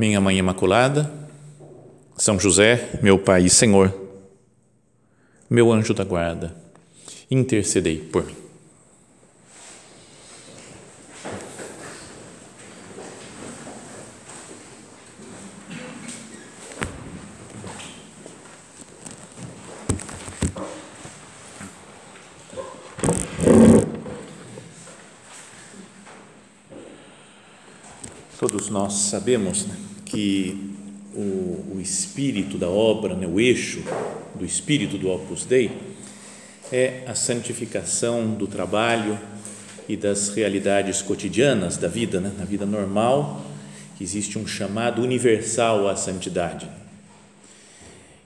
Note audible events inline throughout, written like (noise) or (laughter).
minha Mãe Imaculada, São José, meu Pai e Senhor, meu anjo da guarda, intercedei por mim. Todos nós sabemos né, que o, o, espírito da obra, né, o eixo do espírito do Opus Dei é a santificação do trabalho e das realidades cotidianas da vida, né, na vida normal, existe um chamado universal à santidade.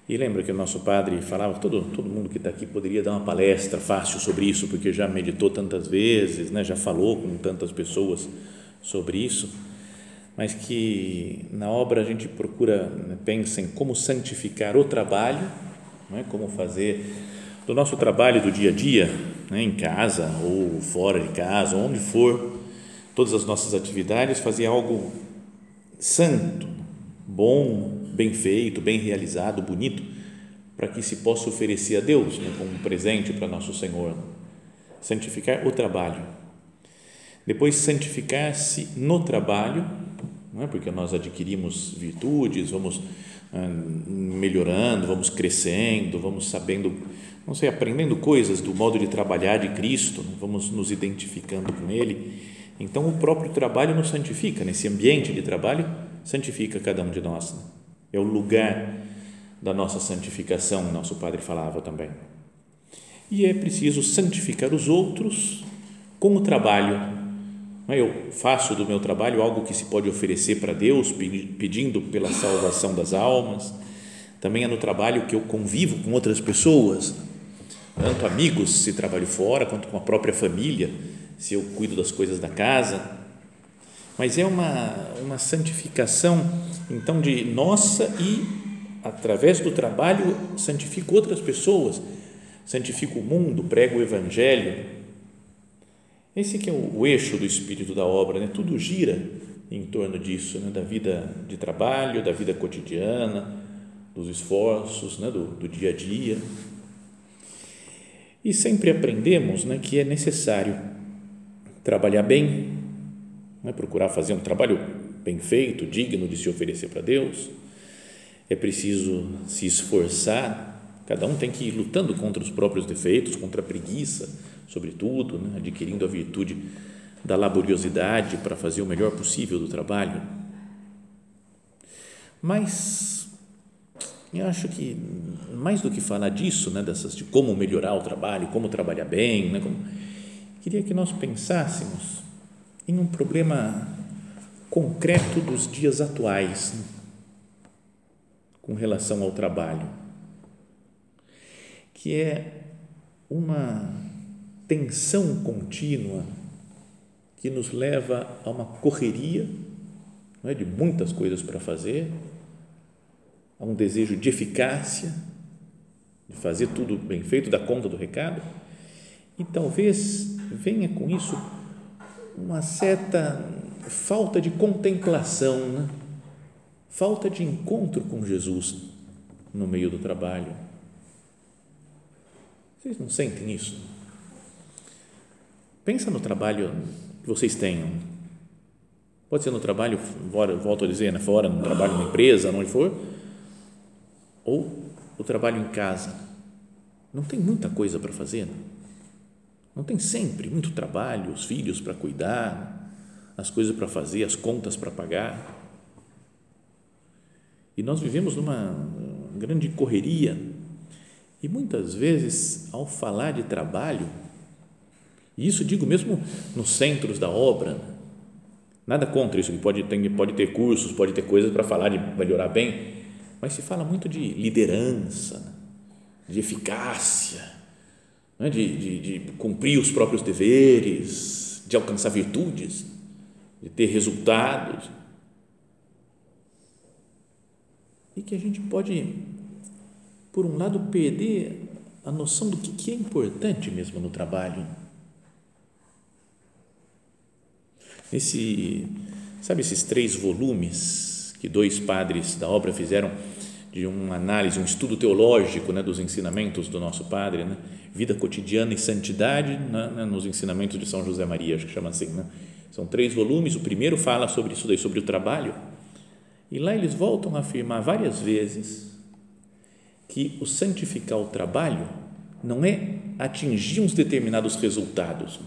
E lembra que o nosso padre falava, todo, todo mundo que está aqui poderia dar uma palestra fácil sobre isso, porque já meditou tantas vezes, né, já falou com tantas pessoas sobre isso mas que na obra a gente procura, né, pensa em como santificar o trabalho, né, como fazer do nosso trabalho do dia a dia, né, em casa ou fora de casa, onde for, todas as nossas atividades, fazer algo santo, bom, bem feito, bem realizado, bonito, para que se possa oferecer a Deus né, como um presente para nosso Senhor. Santificar o trabalho. Depois, santificar-se no trabalho não é? porque nós adquirimos virtudes, vamos ah, melhorando, vamos crescendo, vamos sabendo, não sei, aprendendo coisas do modo de trabalhar de Cristo, né? vamos nos identificando com Ele. Então, o próprio trabalho nos santifica, nesse ambiente de trabalho, santifica cada um de nós. Né? É o lugar da nossa santificação, nosso Padre falava também. E é preciso santificar os outros com o trabalho eu faço do meu trabalho algo que se pode oferecer para Deus, pedindo pela salvação das almas. Também é no trabalho que eu convivo com outras pessoas, tanto amigos se trabalho fora, quanto com a própria família, se eu cuido das coisas da casa. Mas é uma, uma santificação, então, de nossa e, através do trabalho, santifico outras pessoas, santifico o mundo, prego o Evangelho esse que é o, o eixo do espírito da obra, né? tudo gira em torno disso, né? da vida de trabalho, da vida cotidiana, dos esforços, né? do, do dia a dia. E sempre aprendemos né, que é necessário trabalhar bem, né, procurar fazer um trabalho bem feito, digno de se oferecer para Deus. É preciso se esforçar, cada um tem que ir lutando contra os próprios defeitos, contra a preguiça, sobretudo, né, adquirindo a virtude da laboriosidade para fazer o melhor possível do trabalho. Mas eu acho que mais do que falar disso, né, dessas de como melhorar o trabalho, como trabalhar bem, né, como, queria que nós pensássemos em um problema concreto dos dias atuais né, com relação ao trabalho, que é uma tensão contínua que nos leva a uma correria não é, de muitas coisas para fazer, a um desejo de eficácia, de fazer tudo bem feito, dar conta do recado, e talvez venha com isso uma certa falta de contemplação, né? falta de encontro com Jesus no meio do trabalho. Vocês não sentem isso? Pensa no trabalho que vocês tenham. Pode ser no trabalho, volto a dizer, né, fora, no trabalho na empresa, onde for, ou o trabalho em casa. Não tem muita coisa para fazer. Não? não tem sempre muito trabalho, os filhos para cuidar, as coisas para fazer, as contas para pagar. E nós vivemos numa grande correria. E muitas vezes, ao falar de trabalho, e isso digo mesmo nos centros da obra, Nada contra isso, que pode, tem, pode ter cursos, pode ter coisas para falar de melhorar bem, mas se fala muito de liderança, né? de eficácia, né? de, de, de cumprir os próprios deveres, de alcançar virtudes, de ter resultados. E que a gente pode, por um lado, perder a noção do que é importante mesmo no trabalho. Esse, sabe esses três volumes que dois padres da obra fizeram de uma análise, um estudo teológico né, dos ensinamentos do nosso padre, né? vida cotidiana e santidade né, né, nos ensinamentos de São José Maria, acho que chama assim. Né? São três volumes. O primeiro fala sobre isso daí, sobre o trabalho. E lá eles voltam a afirmar várias vezes que o santificar o trabalho não é atingir uns determinados resultados,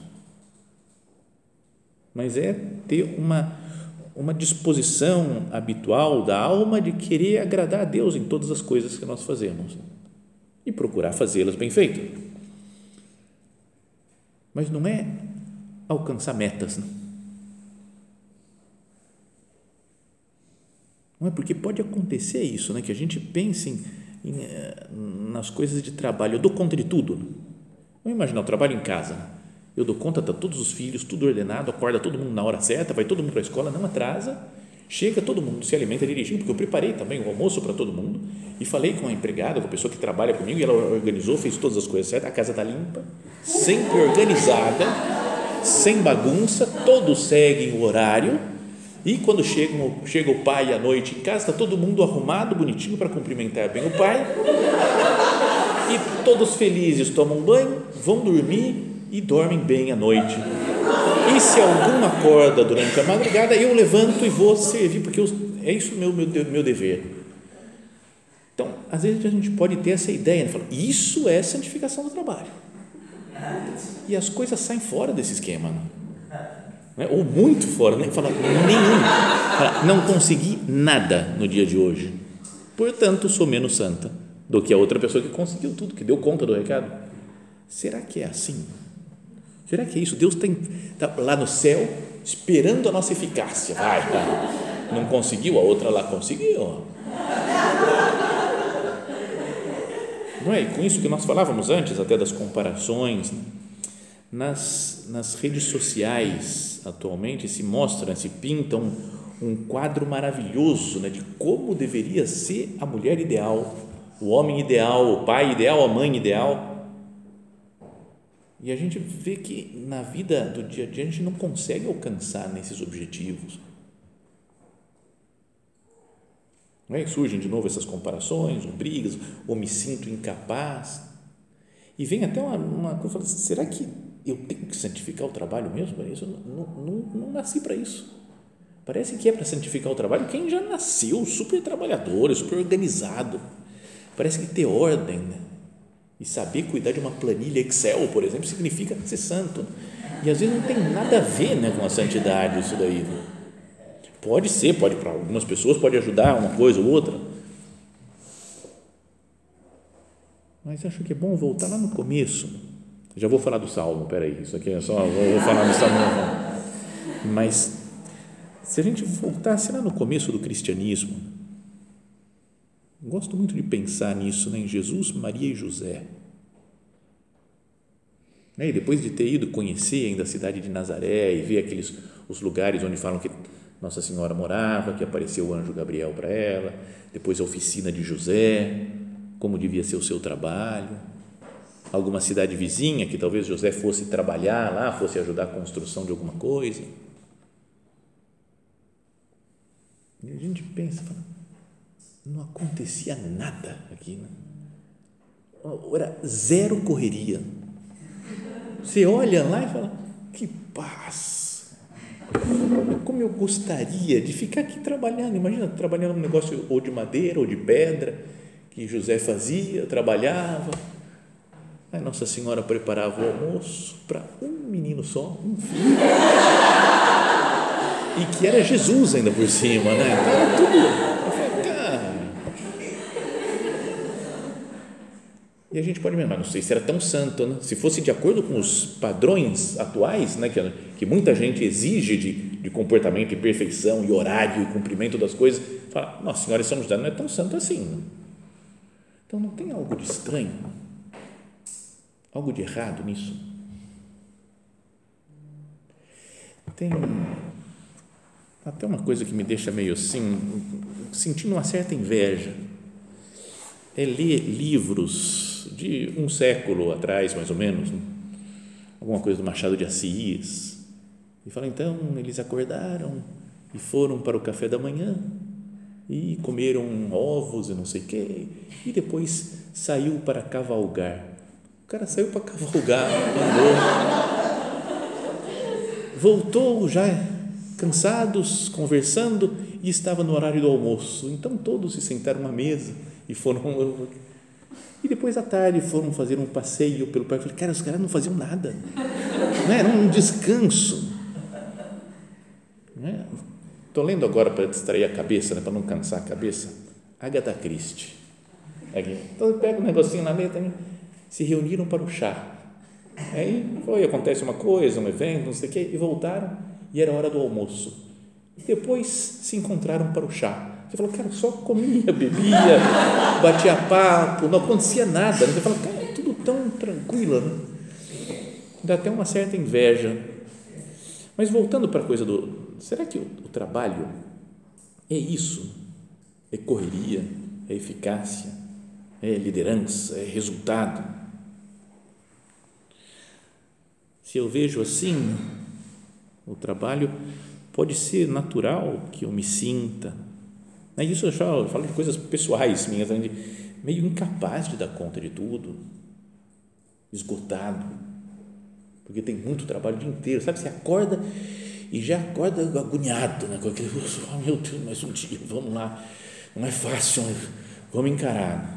mas é ter uma, uma disposição habitual da alma de querer agradar a Deus em todas as coisas que nós fazemos e procurar fazê-las bem feitas. Mas não é alcançar metas. Não. não é porque pode acontecer isso, né? que a gente pense em, em, eh, nas coisas de trabalho. Eu dou conta de tudo. Vamos imaginar, eu trabalho em casa. Eu dou conta, está todos os filhos, tudo ordenado, acorda todo mundo na hora certa, vai todo mundo para a escola, não atrasa, chega todo mundo, se alimenta direitinho, porque eu preparei também o almoço para todo mundo e falei com a empregada, com a pessoa que trabalha comigo, e ela organizou, fez todas as coisas certas, a casa está limpa, sempre organizada, sem bagunça, todos seguem o horário, e quando chega, chega o pai à noite em casa, está todo mundo arrumado, bonitinho para cumprimentar bem o pai, e todos felizes tomam banho, vão dormir e dormem bem à noite. E se algum acorda durante a madrugada, eu levanto e vou servir, porque eu, é isso meu, meu, meu dever. Então, às vezes a gente pode ter essa ideia, né? isso é santificação do trabalho. E as coisas saem fora desse esquema. Né? Ou muito fora, nem fala nenhum. Fala, não consegui nada no dia de hoje. Portanto, sou menos santa do que a outra pessoa que conseguiu tudo, que deu conta do recado. Será que é assim? Será que é isso? Deus está tá lá no céu esperando a nossa eficácia. Vai, tá. não conseguiu, a outra lá conseguiu. Não é? E com isso que nós falávamos antes, até das comparações, né? nas, nas redes sociais atualmente se mostra, se pinta um, um quadro maravilhoso né, de como deveria ser a mulher ideal, o homem ideal, o pai ideal, a mãe ideal e a gente vê que na vida do dia a dia a gente não consegue alcançar nesses objetivos. Não é? Surgem de novo essas comparações, brigas, ou me sinto incapaz. E vem até uma, uma coisa, será que eu tenho que santificar o trabalho mesmo isso? Não, não, não nasci para isso. Parece que é para santificar o trabalho quem já nasceu super trabalhador, super organizado. Parece que ter ordem, né? E saber cuidar de uma planilha Excel, por exemplo, significa ser santo. E às vezes não tem nada a ver né, com a santidade isso daí. Pode ser, pode para algumas pessoas pode ajudar uma coisa ou outra. Mas acho que é bom voltar lá no começo. Já vou falar do Salmo, peraí, isso aqui é só, vou falar do Salmo. Mas se a gente voltasse lá no começo do cristianismo, Gosto muito de pensar nisso, né? em Jesus, Maria e José. Né? E depois de ter ido conhecer ainda a cidade de Nazaré e ver aqueles os lugares onde falam que Nossa Senhora morava, que apareceu o anjo Gabriel para ela, depois a oficina de José, como devia ser o seu trabalho, alguma cidade vizinha que talvez José fosse trabalhar lá, fosse ajudar a construção de alguma coisa. E a gente pensa, fala, não acontecia nada aqui. Né? Era zero correria. Você olha lá e fala, que paz. Como eu gostaria de ficar aqui trabalhando. Imagina trabalhando num negócio ou de madeira ou de pedra, que José fazia, trabalhava. Aí Nossa Senhora preparava o almoço para um menino só, um filho. E que era Jesus ainda por cima, né? Então era tudo E a gente pode mas não sei se era tão santo, né? se fosse de acordo com os padrões atuais, né? que, que muita gente exige de, de comportamento e perfeição e horário e cumprimento das coisas, fala, Nossa Senhora de São José não é tão santo assim. Não? Então não tem algo de estranho, algo de errado nisso. Tem até uma coisa que me deixa meio assim, sentindo uma certa inveja, é ler livros de um século atrás, mais ou menos, né? alguma coisa do Machado de Assis, e fala, então, eles acordaram e foram para o café da manhã e comeram ovos e não sei o quê, e depois saiu para cavalgar. O cara saiu para cavalgar, andou, voltou já cansados, conversando, e estava no horário do almoço. Então todos se sentaram à mesa e foram. E depois à tarde foram fazer um passeio pelo parque. Eu falei, cara, os caras não faziam nada. Não era um descanso. Estou lendo agora para distrair a cabeça, né, para não cansar a cabeça. Agatha Christie. Aqui. Então pega um negocinho na letra, se reuniram para o chá. Aí foi, acontece uma coisa, um evento, não sei o quê, e voltaram e era hora do almoço. Depois se encontraram para o chá. Você falou, cara, só comia, bebia, (laughs) batia papo, não acontecia nada. Você fala, cara, é tudo tão tranquilo. Dá até uma certa inveja. Mas voltando para a coisa do. Será que o, o trabalho é isso? É correria? É eficácia? É liderança? É resultado? Se eu vejo assim, o trabalho pode ser natural que eu me sinta. Né? Isso eu, falo, eu falo de coisas pessoais minhas, de meio incapaz de dar conta de tudo, esgotado, porque tem muito trabalho o dia inteiro, sabe? Você acorda e já acorda agoniado, né? com aquele, oh, meu Deus, mais um dia, vamos lá, não é fácil, vamos encarar.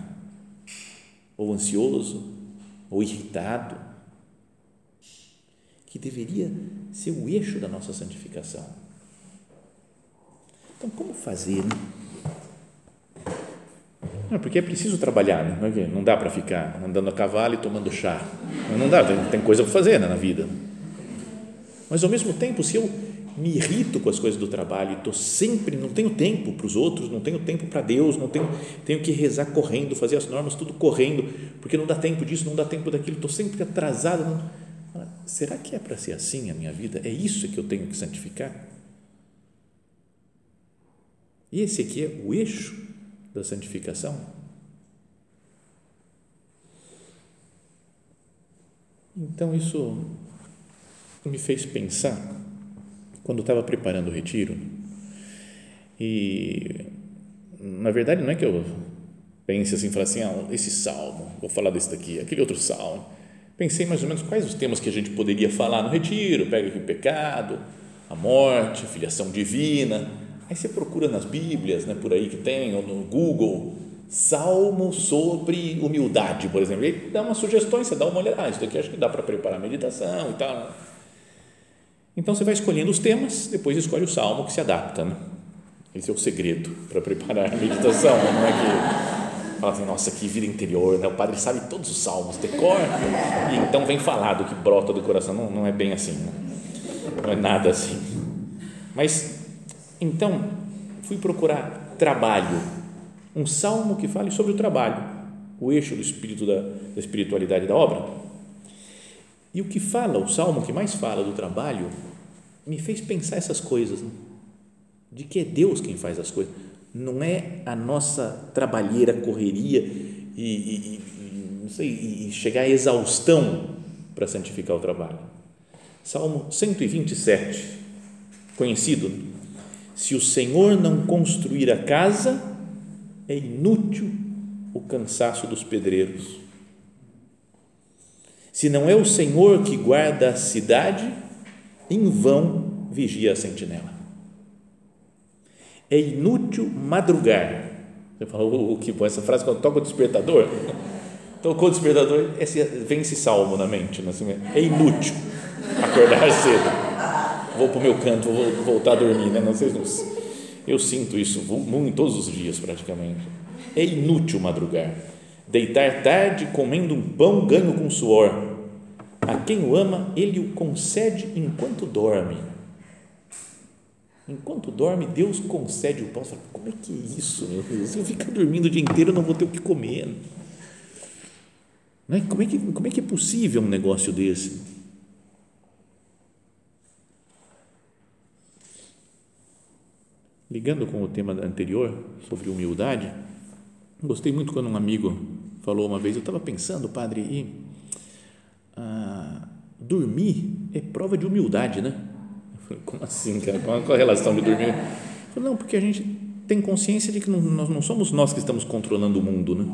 Ou ansioso, ou irritado, que deveria ser o eixo da nossa santificação. Então, como fazer? Né? Não, porque é preciso trabalhar, né? não dá para ficar andando a cavalo e tomando chá. Não dá, tem, tem coisa para fazer né, na vida. Mas, ao mesmo tempo, se eu me irrito com as coisas do trabalho e estou sempre, não tenho tempo para os outros, não tenho tempo para Deus, não tenho, tenho que rezar correndo, fazer as normas tudo correndo, porque não dá tempo disso, não dá tempo daquilo, estou sempre atrasado. Não, será que é para ser assim a minha vida? É isso que eu tenho que santificar? E esse aqui é o eixo da santificação? Então, isso me fez pensar, quando estava preparando o retiro, e na verdade não é que eu pense assim, falar assim, ah, esse salmo, vou falar desse daqui, aquele outro salmo, pensei mais ou menos quais os temas que a gente poderia falar no retiro, pega aqui o pecado, a morte, a filiação divina. Aí você procura nas Bíblias, né, por aí que tem, ou no Google, salmo sobre humildade, por exemplo. Ele dá umas sugestões, você dá uma olhada, ah, isso daqui acho que dá para preparar a meditação e tal. Então você vai escolhendo os temas, depois escolhe o salmo que se adapta. Né? Esse é o segredo para preparar a meditação, não é que fala assim, nossa, que vida interior, né? o padre sabe todos os salmos, decora, e então vem falado que brota do coração, não, não é bem assim, né? não é nada assim. Mas, então, fui procurar trabalho, um salmo que fale sobre o trabalho, o eixo do espírito da, da espiritualidade da obra. E o que fala, o salmo que mais fala do trabalho, me fez pensar essas coisas, né? de que é Deus quem faz as coisas não é a nossa trabalheira, correria e, e, e, sei, e chegar à exaustão para santificar o trabalho. Salmo 127, conhecido. Se o Senhor não construir a casa, é inútil o cansaço dos pedreiros. Se não é o Senhor que guarda a cidade, em vão vigia a sentinela é inútil madrugar. Você falou, o que bom, essa frase quando toca o despertador, (laughs) tocou o despertador, esse, vem esse salmo na mente, assim, é inútil acordar (laughs) cedo, vou para o meu canto, vou voltar a dormir, né? não sei, eu sinto isso muito, todos os dias praticamente, é inútil madrugar, deitar tarde comendo um pão ganho com suor, a quem o ama, ele o concede enquanto dorme, Enquanto dorme, Deus concede o pão. Você fala, como é que é isso? Meu Deus? Se eu ficar dormindo o dia inteiro, não vou ter o que comer. Não é? Como, é que, como é que é possível um negócio desse? Ligando com o tema anterior, sobre humildade, gostei muito quando um amigo falou uma vez, eu estava pensando, padre, e ah, dormir é prova de humildade, né? Falei, como assim, cara? Qual a relação de dormir? Falei, não, porque a gente tem consciência de que não, nós não somos nós que estamos controlando o mundo, né?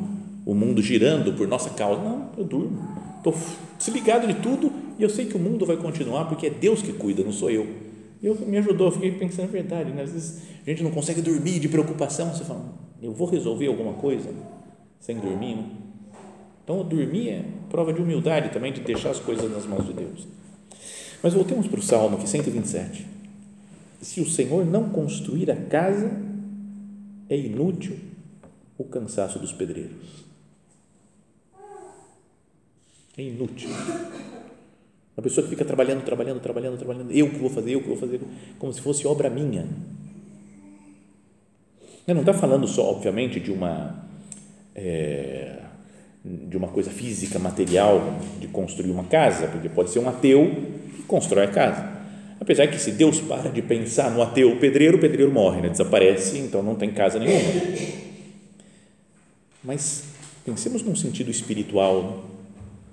O mundo girando por nossa causa. Não, eu durmo. Estou desligado de tudo e eu sei que o mundo vai continuar porque é Deus que cuida, não sou eu. Eu me ajudou, fiquei pensando, é verdade, né? às vezes a gente não consegue dormir de preocupação, você fala, eu vou resolver alguma coisa sem dormir, né? Então, dormir é prova de humildade também, de deixar as coisas nas mãos de Deus. Mas voltemos para o Salmo aqui, 127. Se o Senhor não construir a casa, é inútil o cansaço dos pedreiros. É inútil. A pessoa que fica trabalhando, trabalhando, trabalhando, trabalhando, eu que vou fazer, eu que vou fazer, como se fosse obra minha. Não está falando só, obviamente, de uma é, de uma coisa física, material, de construir uma casa, porque pode ser um ateu constrói a casa. Apesar que se Deus para de pensar no ateu pedreiro, o pedreiro morre, né? desaparece, então não tem casa nenhuma. Mas pensemos num sentido espiritual.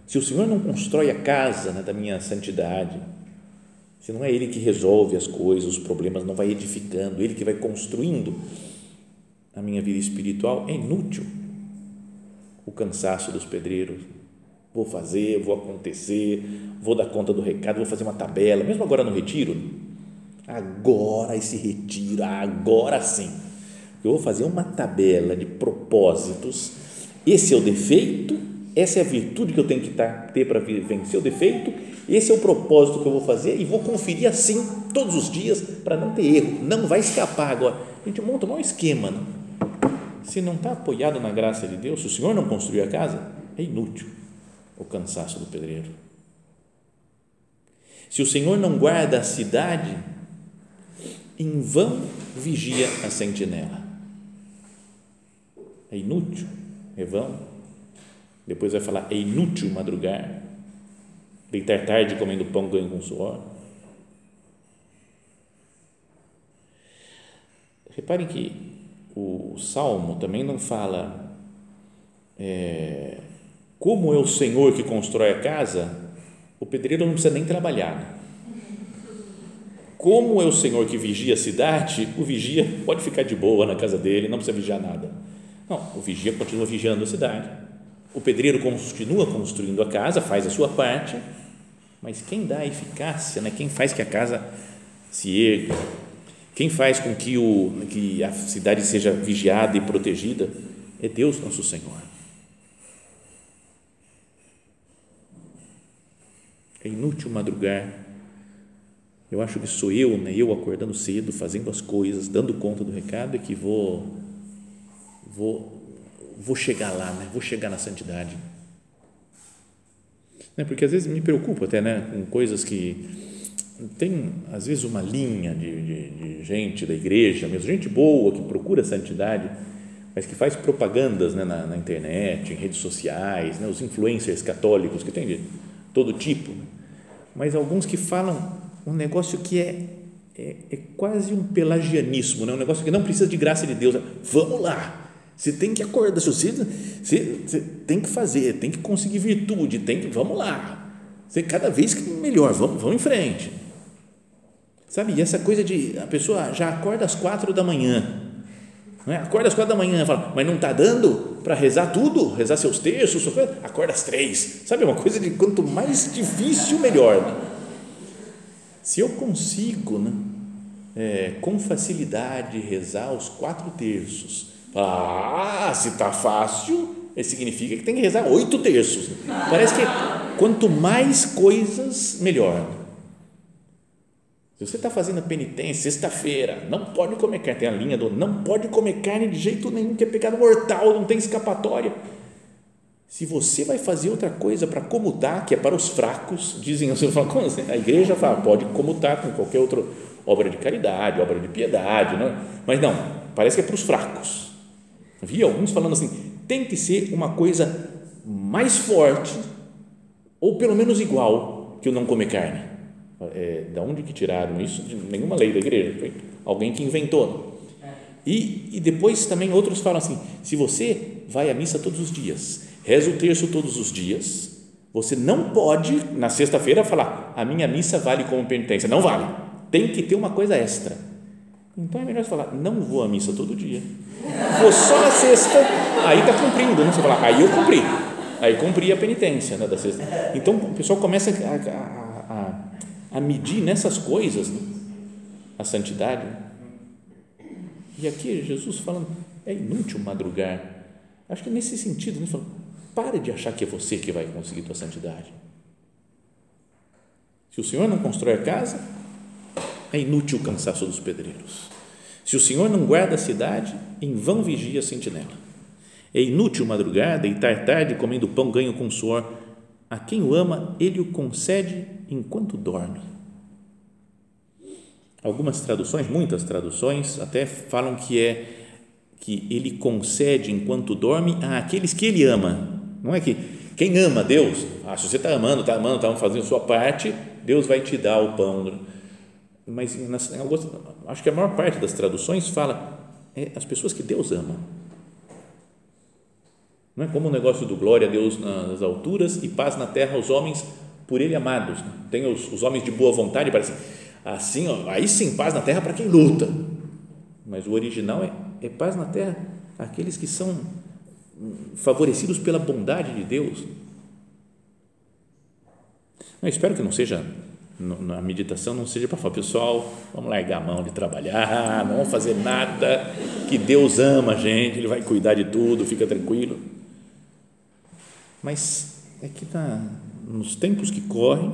Se o Senhor não constrói a casa né, da minha santidade, se não é Ele que resolve as coisas, os problemas, não vai edificando, Ele que vai construindo a minha vida espiritual, é inútil o cansaço dos pedreiros. Vou fazer, vou acontecer, vou dar conta do recado, vou fazer uma tabela, mesmo agora no retiro, agora esse retiro, agora sim, eu vou fazer uma tabela de propósitos, esse é o defeito, essa é a virtude que eu tenho que ter para vencer o defeito, esse é o propósito que eu vou fazer e vou conferir assim todos os dias para não ter erro, não vai escapar agora. A gente monta um esquema, não? se não está apoiado na graça de Deus, se o Senhor não construiu a casa, é inútil o cansaço do pedreiro. Se o Senhor não guarda a cidade, em vão vigia a sentinela. É inútil, é vão. Depois vai falar, é inútil madrugar, deitar tarde comendo pão ganho com suor. Reparem que o Salmo também não fala é, como é o Senhor que constrói a casa, o pedreiro não precisa nem trabalhar. Como é o Senhor que vigia a cidade, o vigia pode ficar de boa na casa dele, não precisa vigiar nada. Não, o vigia continua vigiando a cidade. O pedreiro continua construindo a casa, faz a sua parte, mas quem dá eficácia, né? quem faz que a casa se erga, quem faz com que, o, que a cidade seja vigiada e protegida, é Deus nosso Senhor. É inútil madrugar. Eu acho que sou eu, né? eu acordando cedo, fazendo as coisas, dando conta do recado, é que vou, vou, vou chegar lá, né? vou chegar na santidade. Né? Porque às vezes me preocupo até né? com coisas que tem às vezes uma linha de, de, de, gente da igreja, mesmo gente boa que procura santidade, mas que faz propagandas né, na, na, internet, em redes sociais, né, os influencers católicos que tem de todo tipo, né? mas alguns que falam um negócio que é, é, é, quase um pelagianismo, né? um negócio que não precisa de graça de Deus. Vamos lá, você tem que acordar, você, você, você tem que fazer, tem que conseguir virtude, tem que, vamos lá, você, cada vez melhor, vamos, vamos em frente. Sabe, e essa coisa de a pessoa já acorda às quatro da manhã, é? acorda às quatro da manhã, fala, mas não está dando para rezar tudo, rezar seus textos, acorda às três, sabe, uma coisa de quanto mais difícil, melhor. Se eu consigo, né, é, com facilidade, rezar os quatro terços, ah, se está fácil, significa que tem que rezar oito terços. Parece que quanto mais coisas, melhor. Se você está fazendo penitência, sexta-feira, não pode comer carne, tem a linha do não pode comer carne de jeito nenhum, que é pecado mortal, não tem escapatória. Se você vai fazer outra coisa para comutar, que é para os fracos, dizem assim, como assim? a igreja fala, pode comutar com qualquer outra obra de caridade, obra de piedade, não? É? mas não, parece que é para os fracos. Vi alguns falando assim, tem que ser uma coisa mais forte, ou pelo menos igual, que o não comer carne. É, da onde que tiraram isso? De nenhuma lei da igreja, foi alguém que inventou. E, e depois também outros falam assim, se você vai à missa todos os dias, reza o terço todos os dias, você não pode, na sexta-feira, falar: a minha missa vale como penitência. Não vale. Tem que ter uma coisa extra. Então é melhor você falar: não vou à missa todo dia. Vou só na sexta. Aí está cumprindo, né? Você fala: aí eu cumpri. Aí cumpri a penitência né, da sexta. Então o pessoal começa a, a, a, a medir nessas coisas né? a santidade. E aqui Jesus falando: é inútil madrugar. Acho que é nesse sentido, né? Falando, Pare de achar que é você que vai conseguir tua santidade. Se o Senhor não constrói a casa, é inútil o cansaço dos pedreiros. Se o Senhor não guarda a cidade, em vão vigia a sentinela. É inútil madrugar, deitar tarde comendo pão ganho com suor. A quem o ama, ele o concede enquanto dorme. Algumas traduções, muitas traduções, até falam que é que ele concede enquanto dorme àqueles que ele ama. Não é que quem ama Deus, ah, se você está amando, está amando, está fazendo a sua parte, Deus vai te dar o pão. Mas nas, algumas, acho que a maior parte das traduções fala é as pessoas que Deus ama. Não é como o negócio do glória a Deus nas alturas e paz na terra aos homens por Ele amados. Tem os, os homens de boa vontade, parece assim, ó, aí sim, paz na terra para quem luta. Mas o original é, é paz na terra aqueles que são favorecidos pela bondade de Deus. Eu espero que não seja, na meditação, não seja para falar, pessoal, vamos largar a mão de trabalhar, não vamos fazer nada, que Deus ama a gente, Ele vai cuidar de tudo, fica tranquilo. Mas é que tá, nos tempos que correm,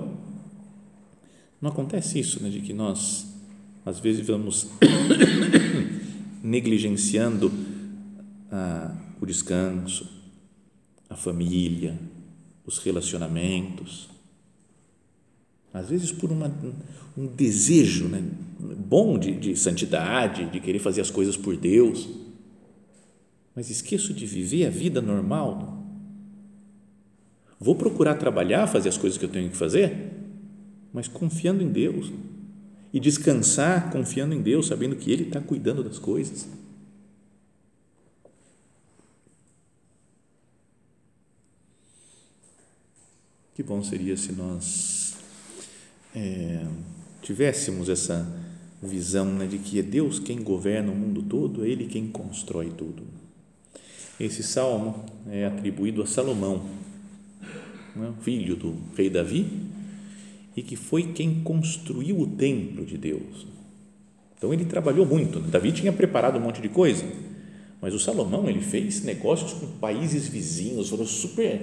não acontece isso, né, de que nós, às vezes, vamos (coughs) negligenciando a o descanso, a família, os relacionamentos. Às vezes por uma, um desejo né, bom de, de santidade, de querer fazer as coisas por Deus, mas esqueço de viver a vida normal. Vou procurar trabalhar, fazer as coisas que eu tenho que fazer, mas confiando em Deus. E descansar confiando em Deus, sabendo que Ele está cuidando das coisas. Que bom seria se nós é, tivéssemos essa visão né, de que é Deus quem governa o mundo todo, é Ele quem constrói tudo. Esse salmo é atribuído a Salomão, né, filho do rei Davi, e que foi quem construiu o templo de Deus. Então ele trabalhou muito. Né? Davi tinha preparado um monte de coisa, mas o Salomão ele fez negócios com países vizinhos, foram super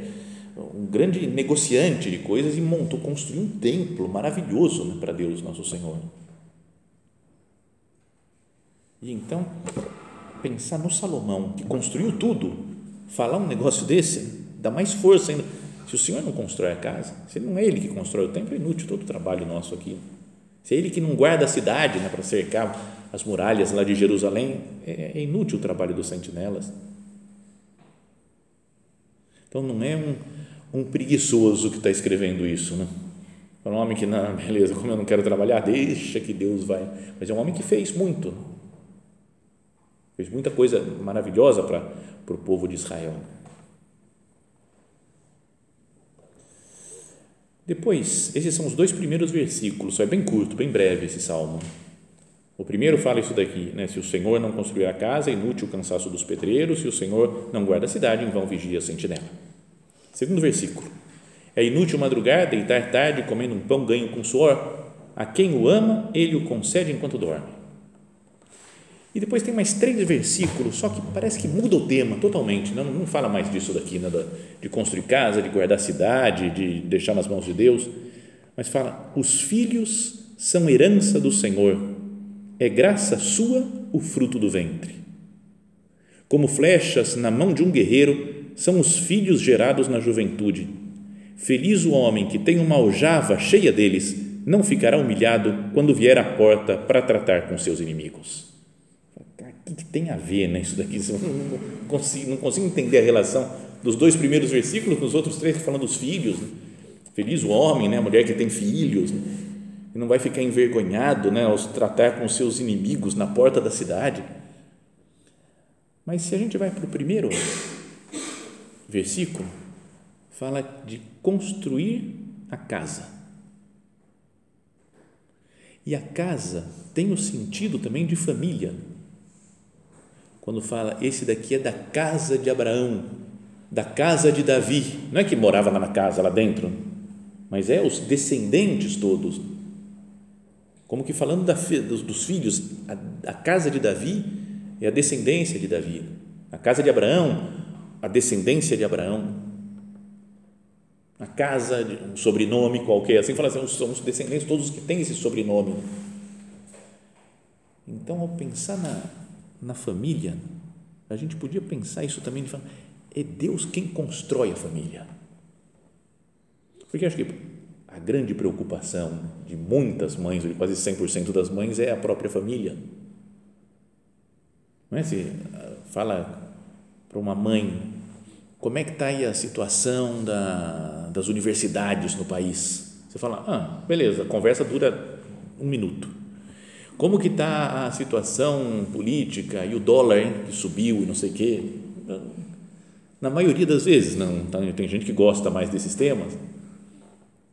um grande negociante de coisas e montou, construiu um templo maravilhoso né, para Deus, nosso Senhor. E então, pensar no Salomão, que construiu tudo, falar um negócio desse, dá mais força ainda. Se o Senhor não constrói a casa, se não é Ele que constrói o templo, é inútil todo o trabalho nosso aqui. Se é Ele que não guarda a cidade né, para cercar as muralhas lá de Jerusalém, é, é inútil o trabalho dos sentinelas. Então, não é um, um preguiçoso que está escrevendo isso, né? É um homem que, não, beleza, como eu não quero trabalhar, deixa que Deus vai. Mas é um homem que fez muito, fez muita coisa maravilhosa para, para o povo de Israel. Depois, esses são os dois primeiros versículos, é bem curto, bem breve esse salmo. O primeiro fala isso daqui, né? Se o Senhor não construir a casa, inútil o cansaço dos pedreiros, se o Senhor não guarda a cidade, em vão vigia a sentinela. Segundo versículo. É inútil madrugar, deitar tarde, comendo um pão ganho com suor. A quem o ama, ele o concede enquanto dorme. E depois tem mais três versículos, só que parece que muda o tema totalmente. Não, não fala mais disso daqui, né, de construir casa, de guardar cidade, de deixar nas mãos de Deus. Mas fala: os filhos são herança do Senhor, é graça sua o fruto do ventre. Como flechas na mão de um guerreiro, são os filhos gerados na juventude. Feliz o homem que tem uma aljava cheia deles, não ficará humilhado quando vier à porta para tratar com seus inimigos. O que tem a ver né, isso daqui? Não consigo, não consigo entender a relação dos dois primeiros versículos com os outros três que falam dos filhos. Né? Feliz o homem, né, a mulher que tem filhos, né? e não vai ficar envergonhado né, ao tratar com seus inimigos na porta da cidade. Mas se a gente vai para o primeiro versículo, fala de construir a casa. E a casa tem o sentido também de família. Quando fala, esse daqui é da casa de Abraão, da casa de Davi. Não é que morava lá na casa, lá dentro, mas é os descendentes todos. Como que falando da, dos, dos filhos, a, a casa de Davi é a descendência de Davi. A casa de Abraão, a descendência de Abraão. A casa, um sobrenome qualquer, assim fala assim, são os descendentes, todos que têm esse sobrenome. Então, ao pensar na, na família, a gente podia pensar isso também de falar, é Deus quem constrói a família. Porque acho que a grande preocupação de muitas mães, de quase 100% das mães, é a própria família não é? Se ah, fala para uma mãe como é que está aí a situação da, das universidades no país. Você fala, ah, beleza, a conversa dura um minuto. Como que está a situação política e o dólar hein, que subiu e não sei o quê? Na maioria das vezes, não, tá, tem gente que gosta mais desses temas,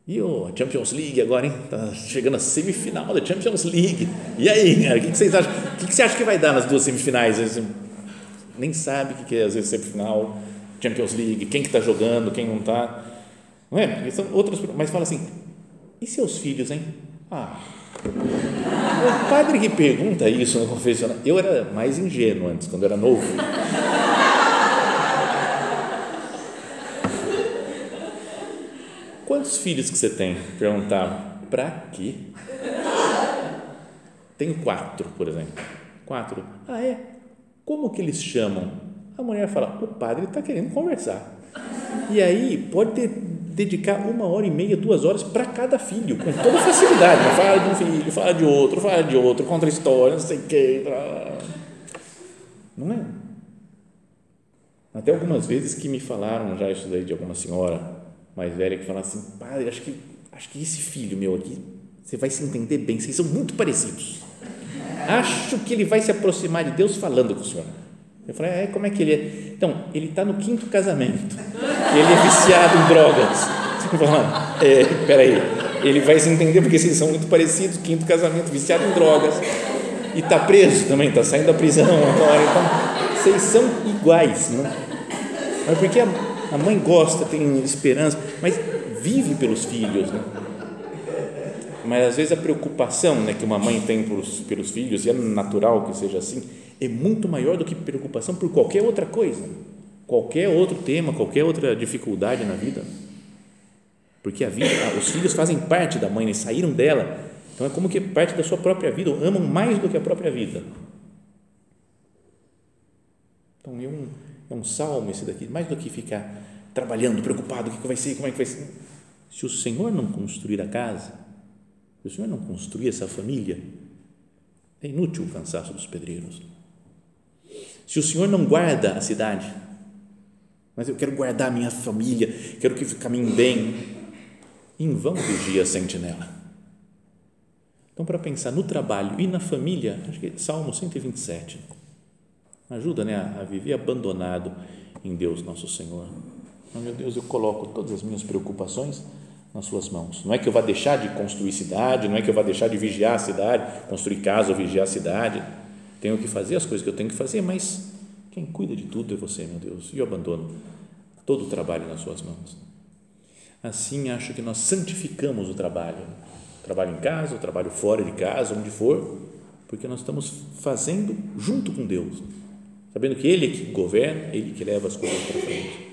e o Champions League agora, hein? Tá chegando a semifinal da Champions League. E aí, o que, vocês acham? O que, que você acha que vai dar nas duas semifinais? Nem sabe o que é, às vezes, semifinal, Champions League, quem que está jogando, quem não está. Não é? São outras, mas fala assim, e seus filhos, hein? Ah, o padre que pergunta isso no confessionário, eu era mais ingênuo antes, quando era novo. Quantos filhos que você tem? Perguntava. Para quê? Tenho quatro, por exemplo. Quatro. Ah, é? Como que eles chamam? A mulher fala: o padre está querendo conversar. E aí pode ter, dedicar uma hora e meia, duas horas para cada filho, com toda facilidade. Fala de um filho, fala de outro, fala de outro, conta história, não sei o quê. Não é? Até algumas vezes que me falaram já isso daí de alguma senhora mais velha que fala assim, padre, acho que, acho que esse filho meu aqui, você vai se entender bem, vocês são muito parecidos. Acho que ele vai se aproximar de Deus falando com o senhor. Eu falei, é, como é que ele é? Então, ele está no quinto casamento, ele é viciado em drogas. Você fala, é, peraí, ele vai se entender porque vocês são muito parecidos, quinto casamento, viciado em drogas, e está preso também, está saindo da prisão agora, então, vocês são iguais, não? Mas porque a a mãe gosta, tem esperança, mas vive pelos filhos, né? Mas às vezes a preocupação né, que uma mãe tem pelos, pelos filhos, e é natural que seja assim, é muito maior do que preocupação por qualquer outra coisa, qualquer outro tema, qualquer outra dificuldade na vida. Porque a vida, os filhos fazem parte da mãe, eles saíram dela, então é como que parte da sua própria vida, amam mais do que a própria vida. Então, é um, é um salmo esse daqui, mais do que ficar trabalhando, preocupado, o que vai ser, como é que vai ser. Se o Senhor não construir a casa, se o Senhor não construir essa família, é inútil o cansaço dos pedreiros. Se o Senhor não guarda a cidade, mas eu quero guardar a minha família, quero que caminhe bem, em vão vigia a sentinela. Então, para pensar no trabalho e na família, acho que Salmo 127 ajuda né, a viver abandonado em Deus nosso Senhor. Oh, meu Deus, eu coloco todas as minhas preocupações nas suas mãos. Não é que eu vá deixar de construir cidade, não é que eu vá deixar de vigiar a cidade, construir casa ou vigiar a cidade. Tenho que fazer as coisas que eu tenho que fazer, mas quem cuida de tudo é você, meu Deus. E eu abandono todo o trabalho nas suas mãos. Assim, acho que nós santificamos o trabalho. O trabalho em casa, o trabalho fora de casa, onde for, porque nós estamos fazendo junto com Deus sabendo que Ele é que governa, Ele que leva as coisas para frente.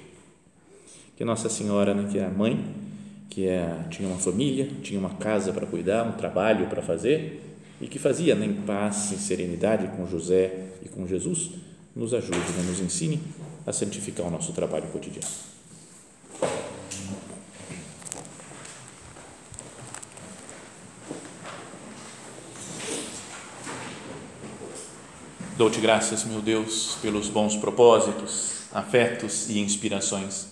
Que Nossa Senhora, né, que é a mãe, que é, tinha uma família, tinha uma casa para cuidar, um trabalho para fazer e que fazia né, em paz, em serenidade com José e com Jesus, nos ajude, né, nos ensine a santificar o nosso trabalho cotidiano. Dou-te graças, meu Deus, pelos bons propósitos, afetos e inspirações